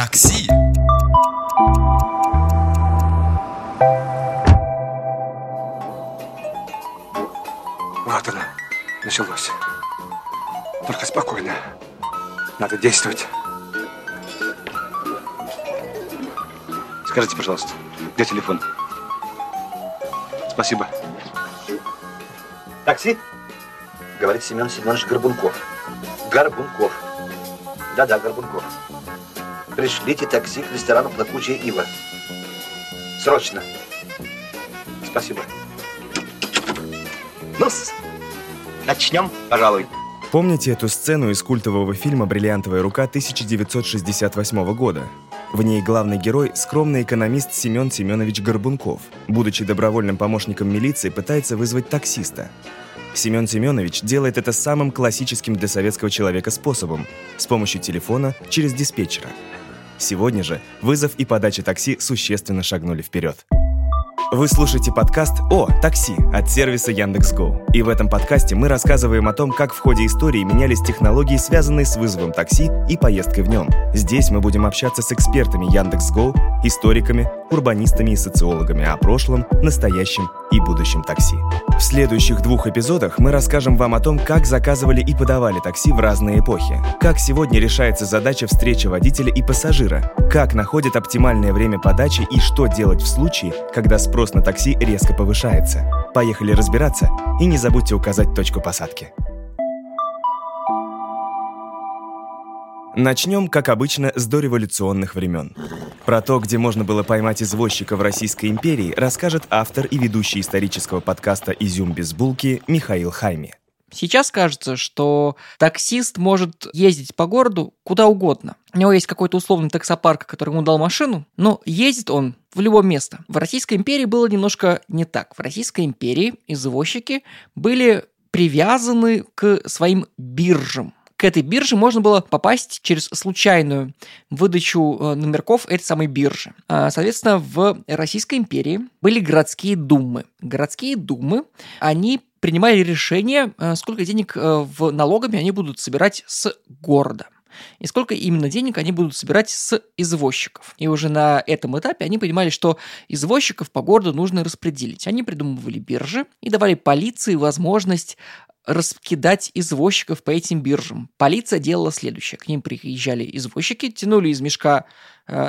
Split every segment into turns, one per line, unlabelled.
Такси.
Вот оно, началось. Только спокойно. Надо действовать. Скажите, пожалуйста, где телефон? Спасибо.
Такси? Говорит Семен Семенович Горбунков. Горбунков. Да-да, Горбунков. Пришлите такси к ресторану «Плакучая ива». Срочно. Спасибо. ну начнем, пожалуй.
Помните эту сцену из культового фильма «Бриллиантовая рука» 1968 года? В ней главный герой – скромный экономист Семен Семенович Горбунков. Будучи добровольным помощником милиции, пытается вызвать таксиста. Семен Семенович делает это самым классическим для советского человека способом – с помощью телефона через диспетчера. Сегодня же вызов и подача такси существенно шагнули вперед. Вы слушаете подкаст «О, такси» от сервиса Яндекс.Го. И в этом подкасте мы рассказываем о том, как в ходе истории менялись технологии, связанные с вызовом такси и поездкой в нем. Здесь мы будем общаться с экспертами Яндекс.Го, историками, урбанистами и социологами о прошлом, настоящем и будущем такси. В следующих двух эпизодах мы расскажем вам о том, как заказывали и подавали такси в разные эпохи, как сегодня решается задача встречи водителя и пассажира, как находят оптимальное время подачи и что делать в случае, когда спрос на такси резко повышается. Поехали разбираться и не забудьте указать точку посадки. Начнем, как обычно, с дореволюционных времен. Про то, где можно было поймать извозчика в Российской империи, расскажет автор и ведущий исторического подкаста «Изюм без булки» Михаил Хайми.
Сейчас кажется, что таксист может ездить по городу куда угодно. У него есть какой-то условный таксопарк, который ему дал машину, но ездит он в любое место. В Российской империи было немножко не так. В Российской империи извозчики были привязаны к своим биржам к этой бирже можно было попасть через случайную выдачу э, номерков этой самой биржи. А, соответственно, в Российской империи были городские думы. Городские думы, они принимали решение, э, сколько денег э, в налогами они будут собирать с города и сколько именно денег они будут собирать с извозчиков. И уже на этом этапе они понимали, что извозчиков по городу нужно распределить. Они придумывали биржи и давали полиции возможность раскидать извозчиков по этим биржам. Полиция делала следующее. К ним приезжали извозчики, тянули из мешка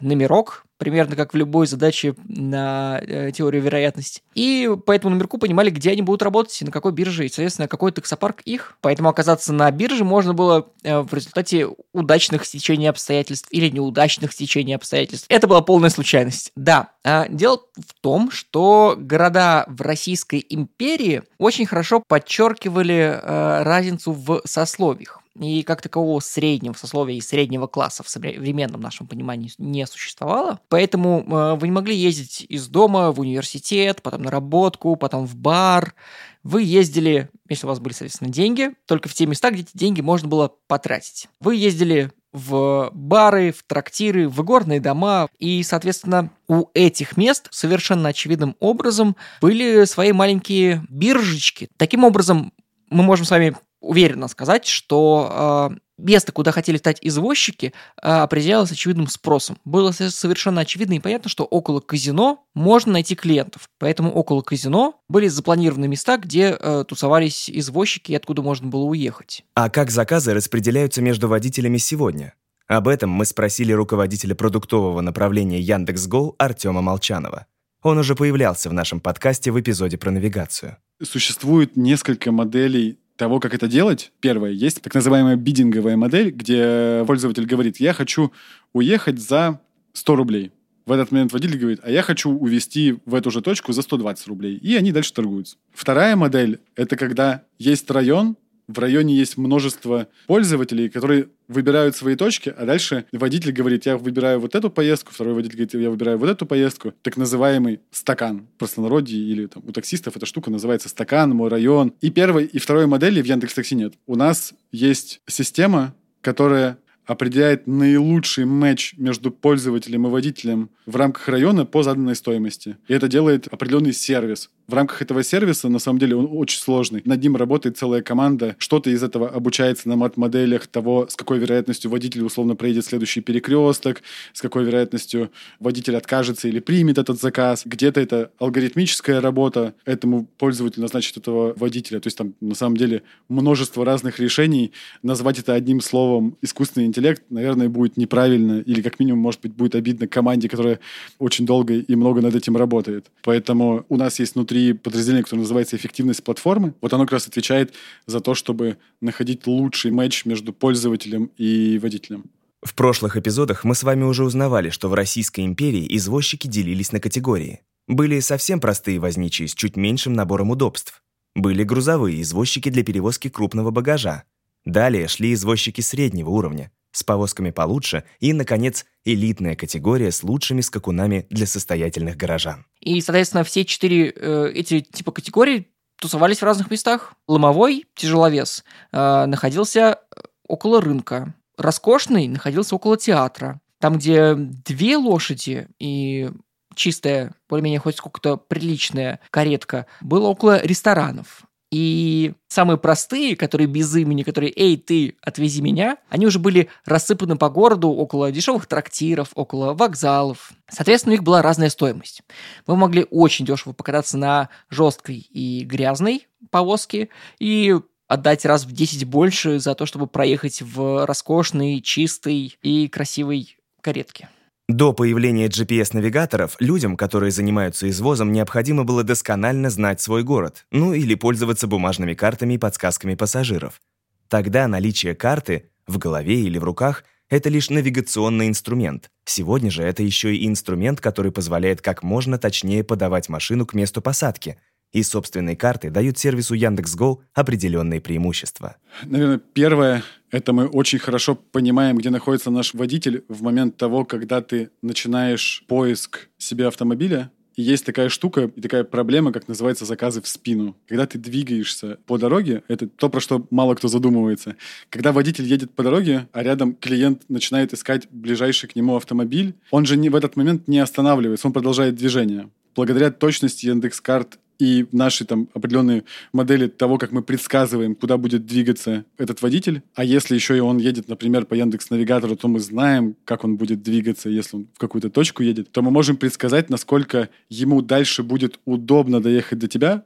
номерок, примерно как в любой задаче на э, теорию вероятности. И по этому номерку понимали, где они будут работать и на какой бирже, и, соответственно, какой таксопарк их. Поэтому оказаться на бирже можно было э, в результате удачных стечений обстоятельств или неудачных стечений обстоятельств. Это была полная случайность. Да, э, дело в том, что города в Российской империи очень хорошо подчеркивали э, разницу в сословиях и как такового среднего сословия и среднего класса в современном нашем понимании не существовало. Поэтому э, вы не могли ездить из дома в университет, потом на работку, потом в бар. Вы ездили, если у вас были, соответственно, деньги, только в те места, где эти деньги можно было потратить. Вы ездили в бары, в трактиры, в горные дома. И, соответственно, у этих мест совершенно очевидным образом были свои маленькие биржечки. Таким образом, мы можем с вами уверенно сказать, что э, место, куда хотели стать извозчики, э, определялось очевидным спросом. Было совершенно очевидно и понятно, что около казино можно найти клиентов. Поэтому около казино были запланированы места, где э, тусовались извозчики и откуда можно было уехать.
А как заказы распределяются между водителями сегодня? Об этом мы спросили руководителя продуктового направления Яндекс.Го Артема Молчанова. Он уже появлялся в нашем подкасте в эпизоде про навигацию.
Существует несколько моделей того, как это делать, первое, есть так называемая бидинговая модель, где пользователь говорит, я хочу уехать за 100 рублей. В этот момент водитель говорит, а я хочу увезти в эту же точку за 120 рублей. И они дальше торгуются. Вторая модель — это когда есть район, в районе есть множество пользователей, которые выбирают свои точки, а дальше водитель говорит, я выбираю вот эту поездку, второй водитель говорит, я выбираю вот эту поездку. Так называемый стакан. В простонародье или там, у таксистов эта штука называется стакан, мой район. И первой, и второй модели в Яндекс Такси нет. У нас есть система, которая определяет наилучший матч между пользователем и водителем в рамках района по заданной стоимости. И это делает определенный сервис. В рамках этого сервиса, на самом деле, он очень сложный. Над ним работает целая команда. Что-то из этого обучается на мат-моделях того, с какой вероятностью водитель условно проедет следующий перекресток, с какой вероятностью водитель откажется или примет этот заказ. Где-то это алгоритмическая работа, этому пользователь назначит этого водителя. То есть там на самом деле множество разных решений. Назвать это одним словом искусственный интеллект, наверное, будет неправильно или как минимум, может быть, будет обидно команде, которая очень долго и много над этим работает. Поэтому у нас есть внутри подразделение, которое называется эффективность платформы. Вот оно как раз отвечает за то, чтобы находить лучший матч между пользователем и водителем.
В прошлых эпизодах мы с вами уже узнавали, что в Российской империи извозчики делились на категории. Были совсем простые возничие с чуть меньшим набором удобств. Были грузовые извозчики для перевозки крупного багажа. Далее шли извозчики среднего уровня, с повозками получше и, наконец, элитная категория с лучшими скакунами для состоятельных горожан.
И, соответственно, все четыре э, эти типа категорий тусовались в разных местах. Ломовой тяжеловес э, находился около рынка. Роскошный находился около театра. Там, где две лошади и чистая, более-менее хоть сколько-то приличная каретка, было около ресторанов. И самые простые, которые без имени, которые «Эй, ты, отвези меня», они уже были рассыпаны по городу около дешевых трактиров, около вокзалов. Соответственно, у них была разная стоимость. Вы могли очень дешево покататься на жесткой и грязной повозке и отдать раз в 10 больше за то, чтобы проехать в роскошной, чистой и красивой каретке.
До появления GPS-навигаторов людям, которые занимаются извозом, необходимо было досконально знать свой город, ну или пользоваться бумажными картами и подсказками пассажиров. Тогда наличие карты в голове или в руках – это лишь навигационный инструмент. Сегодня же это еще и инструмент, который позволяет как можно точнее подавать машину к месту посадки – и собственные карты дают сервису Яндекс.Го определенные преимущества.
Наверное, первое – это мы очень хорошо понимаем, где находится наш водитель в момент того, когда ты начинаешь поиск себе автомобиля, и есть такая штука и такая проблема, как называется заказы в спину. Когда ты двигаешься по дороге, это то, про что мало кто задумывается. Когда водитель едет по дороге, а рядом клиент начинает искать ближайший к нему автомобиль, он же не, в этот момент не останавливается, он продолжает движение. Благодаря точности Яндекс.Карт и наши там определенные модели того, как мы предсказываем, куда будет двигаться этот водитель. А если еще и он едет, например, по Яндекс Навигатору, то мы знаем, как он будет двигаться, если он в какую-то точку едет, то мы можем предсказать, насколько ему дальше будет удобно доехать до тебя,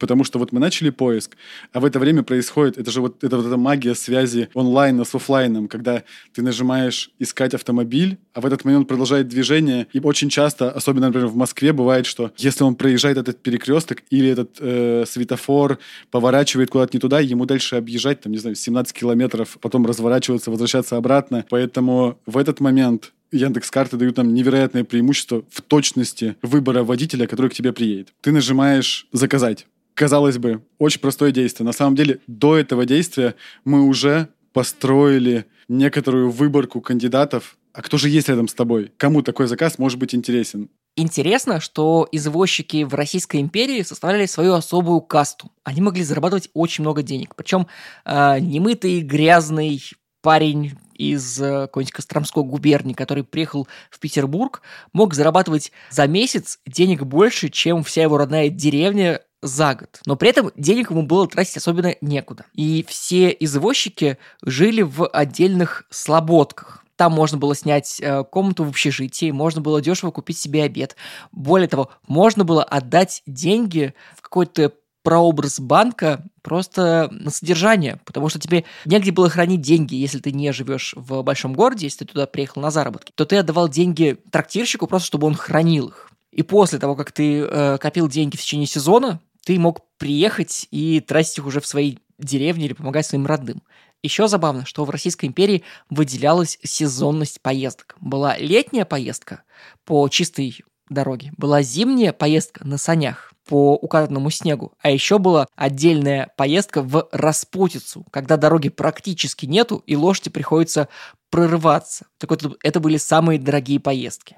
потому что вот мы начали поиск, а в это время происходит, это же вот, это вот эта магия связи онлайна с офлайном, когда ты нажимаешь «искать автомобиль», а в этот момент продолжает движение, и очень часто, особенно, например, в Москве, бывает, что если он проезжает этот перекресток или этот э, светофор, поворачивает куда-то не туда, ему дальше объезжать, там, не знаю, 17 километров, потом разворачиваться, возвращаться обратно, поэтому в этот момент Яндекс карты дают нам невероятное преимущество в точности выбора водителя, который к тебе приедет. Ты нажимаешь «Заказать» казалось бы, очень простое действие. На самом деле, до этого действия мы уже построили некоторую выборку кандидатов. А кто же есть рядом с тобой? Кому такой заказ может быть интересен?
Интересно, что извозчики в Российской империи составляли свою особую касту. Они могли зарабатывать очень много денег. Причем э, немытый, грязный парень из э, какой-нибудь Костромской губернии, который приехал в Петербург, мог зарабатывать за месяц денег больше, чем вся его родная деревня за год. Но при этом денег ему было тратить особенно некуда. И все извозчики жили в отдельных слободках. Там можно было снять э, комнату в общежитии, можно было дешево купить себе обед. Более того, можно было отдать деньги в какой-то прообраз банка просто на содержание, потому что тебе негде было хранить деньги, если ты не живешь в большом городе, если ты туда приехал на заработки, то ты отдавал деньги трактирщику просто, чтобы он хранил их. И после того, как ты э, копил деньги в течение сезона, ты мог приехать и тратить их уже в своей деревне или помогать своим родным. Еще забавно, что в Российской империи выделялась сезонность поездок. Была летняя поездка по чистой дороге, была зимняя поездка на санях по укатанному снегу, а еще была отдельная поездка в распутицу, когда дороги практически нету и лошади приходится прорываться. Так вот, это были самые дорогие поездки.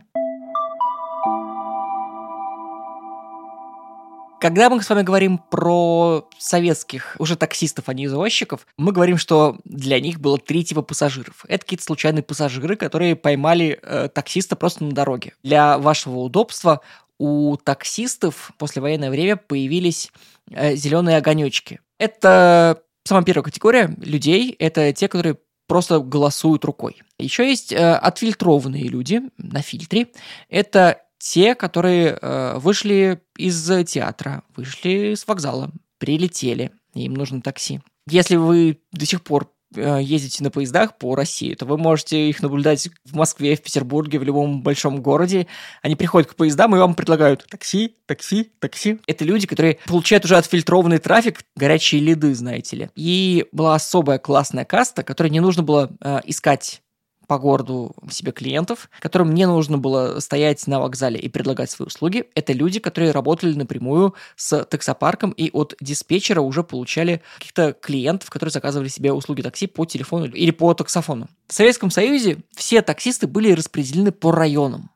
Когда мы с вами говорим про советских уже таксистов, а не извозчиков, мы говорим, что для них было три типа пассажиров. Это какие-то случайные пассажиры, которые поймали э, таксиста просто на дороге. Для вашего удобства у таксистов после военное время появились э, зеленые огонечки. Это самая первая категория людей, это те, которые просто голосуют рукой. Еще есть э, отфильтрованные люди на фильтре. Это те, которые э, вышли из театра, вышли с вокзала, прилетели, им нужно такси. Если вы до сих пор э, ездите на поездах по России, то вы можете их наблюдать в Москве, в Петербурге, в любом большом городе. Они приходят к поездам и вам предлагают такси, такси, такси. Это люди, которые получают уже отфильтрованный трафик, горячие лиды, знаете ли. И была особая классная каста, которой не нужно было э, искать по городу себе клиентов, которым не нужно было стоять на вокзале и предлагать свои услуги. Это люди, которые работали напрямую с таксопарком и от диспетчера уже получали каких-то клиентов, которые заказывали себе услуги такси по телефону или по таксофону. В Советском Союзе все таксисты были распределены по районам.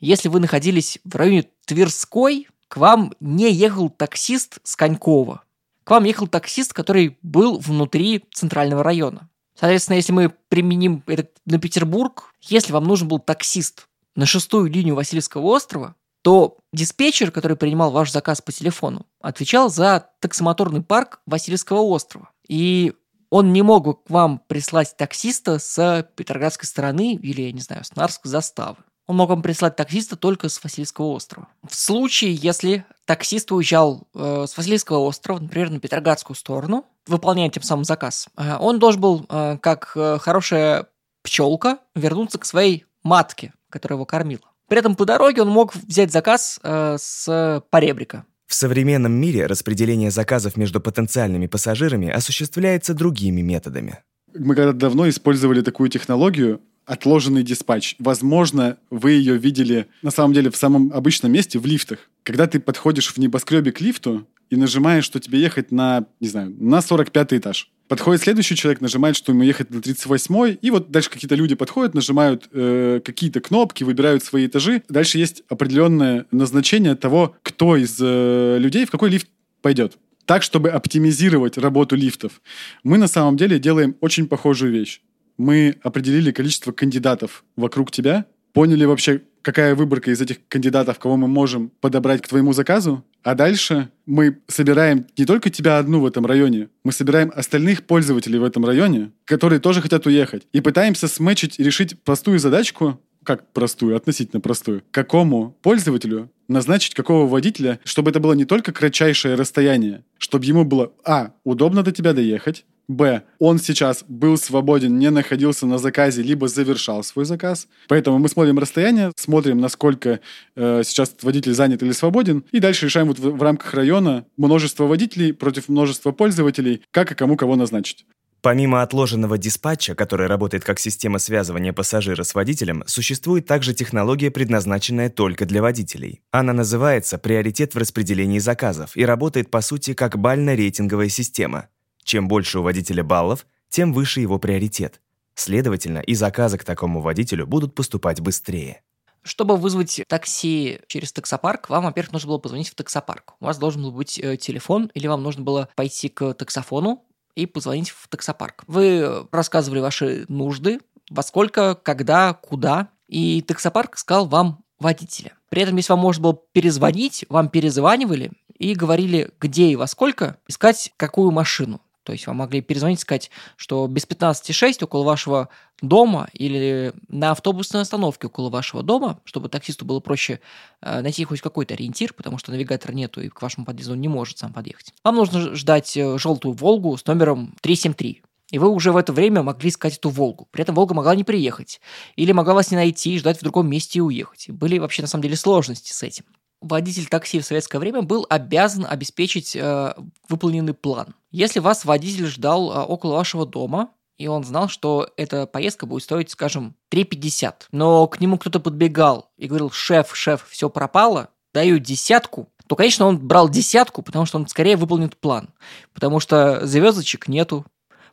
Если вы находились в районе Тверской, к вам не ехал таксист с Конькова. К вам ехал таксист, который был внутри центрального района. Соответственно, если мы применим это на Петербург, если вам нужен был таксист на шестую линию Васильевского острова, то диспетчер, который принимал ваш заказ по телефону, отвечал за таксомоторный парк Васильевского острова. И он не мог к вам прислать таксиста с Петроградской стороны или, я не знаю, с Нарской заставы. Он мог вам прислать таксиста только с Васильевского острова. В случае, если таксист уезжал э, с Васильевского острова, например, на Петроградскую сторону, выполняя тем самым заказ, э, он должен был, э, как э, хорошая пчелка, вернуться к своей матке, которая его кормила. При этом по дороге он мог взять заказ э, с поребрика.
В современном мире распределение заказов между потенциальными пассажирами осуществляется другими методами.
Мы когда давно использовали такую технологию, отложенный диспатч. Возможно, вы ее видели на самом деле в самом обычном месте, в лифтах. Когда ты подходишь в небоскребе к лифту и нажимаешь, что тебе ехать на, не знаю, на 45 этаж. Подходит следующий человек, нажимает, что ему ехать на 38 и вот дальше какие-то люди подходят, нажимают э, какие-то кнопки, выбирают свои этажи. Дальше есть определенное назначение того, кто из э, людей в какой лифт пойдет так, чтобы оптимизировать работу лифтов. Мы на самом деле делаем очень похожую вещь мы определили количество кандидатов вокруг тебя, поняли вообще, какая выборка из этих кандидатов, кого мы можем подобрать к твоему заказу, а дальше мы собираем не только тебя одну в этом районе, мы собираем остальных пользователей в этом районе, которые тоже хотят уехать, и пытаемся сметчить и решить простую задачку, как простую, относительно простую, какому пользователю назначить какого водителя, чтобы это было не только кратчайшее расстояние, чтобы ему было, а, удобно до тебя доехать, Б. Он сейчас был свободен, не находился на заказе, либо завершал свой заказ. Поэтому мы смотрим расстояние, смотрим, насколько э, сейчас водитель занят или свободен, и дальше решаем вот в, в рамках района множество водителей против множества пользователей, как и кому кого назначить.
Помимо отложенного диспатча, который работает как система связывания пассажира с водителем, существует также технология, предназначенная только для водителей. Она называется «приоритет в распределении заказов» и работает, по сути, как бально-рейтинговая система. Чем больше у водителя баллов, тем выше его приоритет. Следовательно, и заказы к такому водителю будут поступать быстрее.
Чтобы вызвать такси через таксопарк, вам, во-первых, нужно было позвонить в таксопарк. У вас должен был быть э, телефон, или вам нужно было пойти к таксофону, и позвонить в таксопарк. Вы рассказывали ваши нужды, во сколько, когда, куда, и таксопарк сказал вам водителя. При этом, если вам можно было перезвонить, вам перезванивали и говорили, где и во сколько искать какую машину. То есть вам могли перезвонить и сказать, что без 15,6 около вашего дома или на автобусной остановке около вашего дома, чтобы таксисту было проще э, найти хоть какой-то ориентир, потому что навигатора нету и к вашему подъезду он не может сам подъехать. Вам нужно ждать э, желтую «Волгу» с номером 373. И вы уже в это время могли искать эту Волгу. При этом Волга могла не приехать. Или могла вас не найти, ждать в другом месте и уехать. Были вообще, на самом деле, сложности с этим водитель такси в советское время был обязан обеспечить э, выполненный план. Если вас водитель ждал э, около вашего дома, и он знал, что эта поездка будет стоить, скажем, 3,50, но к нему кто-то подбегал и говорил, шеф, шеф, все пропало, даю десятку, то, конечно, он брал десятку, потому что он скорее выполнит план. Потому что звездочек нету,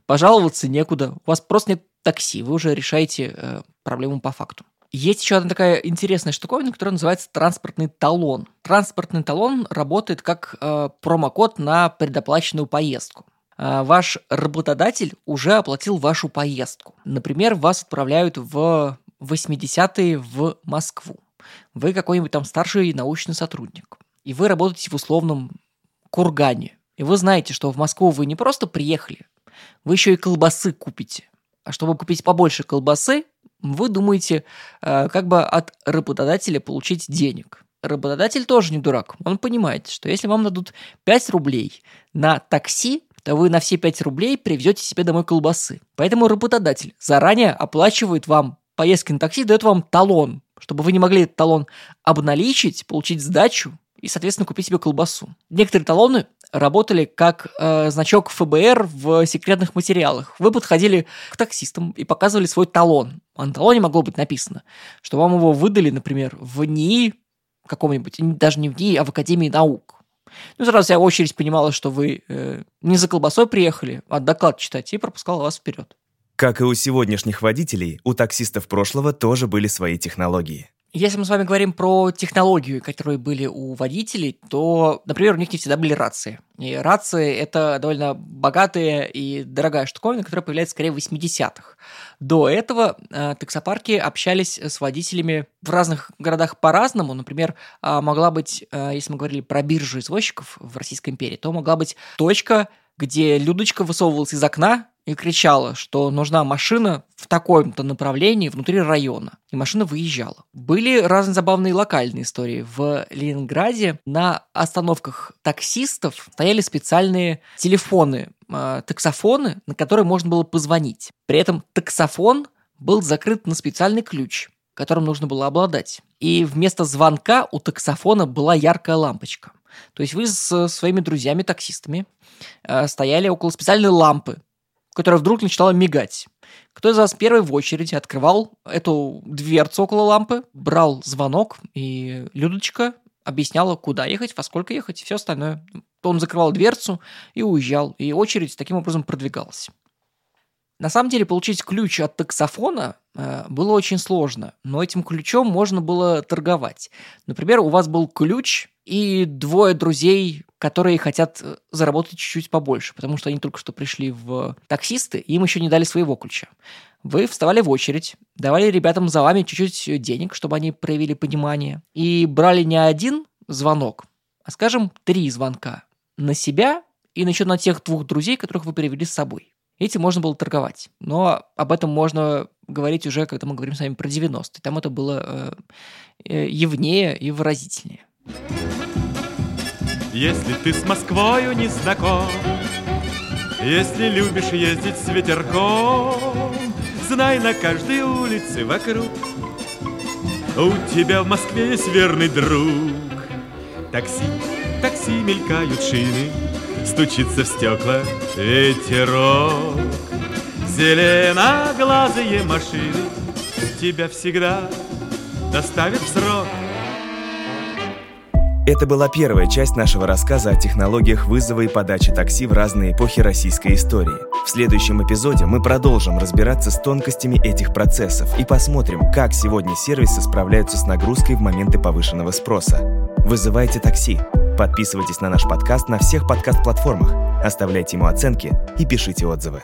пожаловаться некуда, у вас просто нет такси, вы уже решаете э, проблему по факту. Есть еще одна такая интересная штуковина, которая называется транспортный талон. Транспортный талон работает как э, промокод на предоплаченную поездку. Э, ваш работодатель уже оплатил вашу поездку. Например, вас отправляют в 80-е в Москву. вы какой-нибудь там старший научный сотрудник, и вы работаете в условном кургане, и вы знаете, что в Москву вы не просто приехали, вы еще и колбасы купите. А чтобы купить побольше колбасы, вы думаете, э, как бы от работодателя получить денег. Работодатель тоже не дурак. Он понимает, что если вам дадут 5 рублей на такси, то вы на все 5 рублей привезете себе домой колбасы. Поэтому работодатель заранее оплачивает вам поездки на такси, дает вам талон, чтобы вы не могли этот талон обналичить, получить сдачу и, соответственно, купить себе колбасу. Некоторые талоны работали как э, значок ФБР в секретных материалах. Вы подходили к таксистам и показывали свой талон. А талоне могло быть написано, что вам его выдали, например, в НИИ каком-нибудь, даже не в НИИ, а в Академии наук. Ну, сразу вся очередь понимала, что вы э, не за колбасой приехали, а доклад читать, и пропускала вас вперед.
Как и у сегодняшних водителей, у таксистов прошлого тоже были свои технологии.
Если мы с вами говорим про технологию, которые были у водителей, то, например, у них не всегда были рации. И рации – это довольно богатая и дорогая штуковина, которая появляется скорее в 80-х. До этого э, таксопарки общались с водителями в разных городах по-разному. Например, э, могла быть, э, если мы говорили про биржу извозчиков в Российской империи, то могла быть точка, где Людочка высовывалась из окна и кричала, что нужна машина в таком-то направлении внутри района. И машина выезжала. Были разные забавные локальные истории. В Ленинграде на остановках таксистов стояли специальные телефоны, э, таксофоны, на которые можно было позвонить. При этом таксофон был закрыт на специальный ключ, которым нужно было обладать. И вместо звонка у таксофона была яркая лампочка. То есть вы с своими друзьями-таксистами э, стояли около специальной лампы, которая вдруг начинала мигать. Кто из вас первый в очереди открывал эту дверцу около лампы, брал звонок, и Людочка объясняла, куда ехать, во сколько ехать и все остальное. Он закрывал дверцу и уезжал, и очередь таким образом продвигалась. На самом деле получить ключ от таксофона э, было очень сложно, но этим ключом можно было торговать. Например, у вас был ключ и двое друзей которые хотят э, заработать чуть-чуть побольше, потому что они только что пришли в таксисты, им еще не дали своего ключа. Вы вставали в очередь, давали ребятам за вами чуть-чуть денег, чтобы они проявили понимание, и брали не один звонок, а, скажем, три звонка на себя и еще на тех двух друзей, которых вы привели с собой. Этим можно было торговать. Но об этом можно говорить уже, когда мы говорим с вами про 90-е. Там это было э, э, явнее и выразительнее.
Если ты с Москвою не знаком, Если любишь ездить с ветерком, Знай на каждой улице вокруг У тебя в Москве есть верный друг. Такси, такси мелькают шины, Стучится в стекла ветерок. Зеленоглазые машины Тебя всегда доставят в срок.
Это была первая часть нашего рассказа о технологиях вызова и подачи такси в разные эпохи российской истории. В следующем эпизоде мы продолжим разбираться с тонкостями этих процессов и посмотрим, как сегодня сервисы справляются с нагрузкой в моменты повышенного спроса. Вызывайте такси. Подписывайтесь на наш подкаст на всех подкаст-платформах, оставляйте ему оценки и пишите отзывы.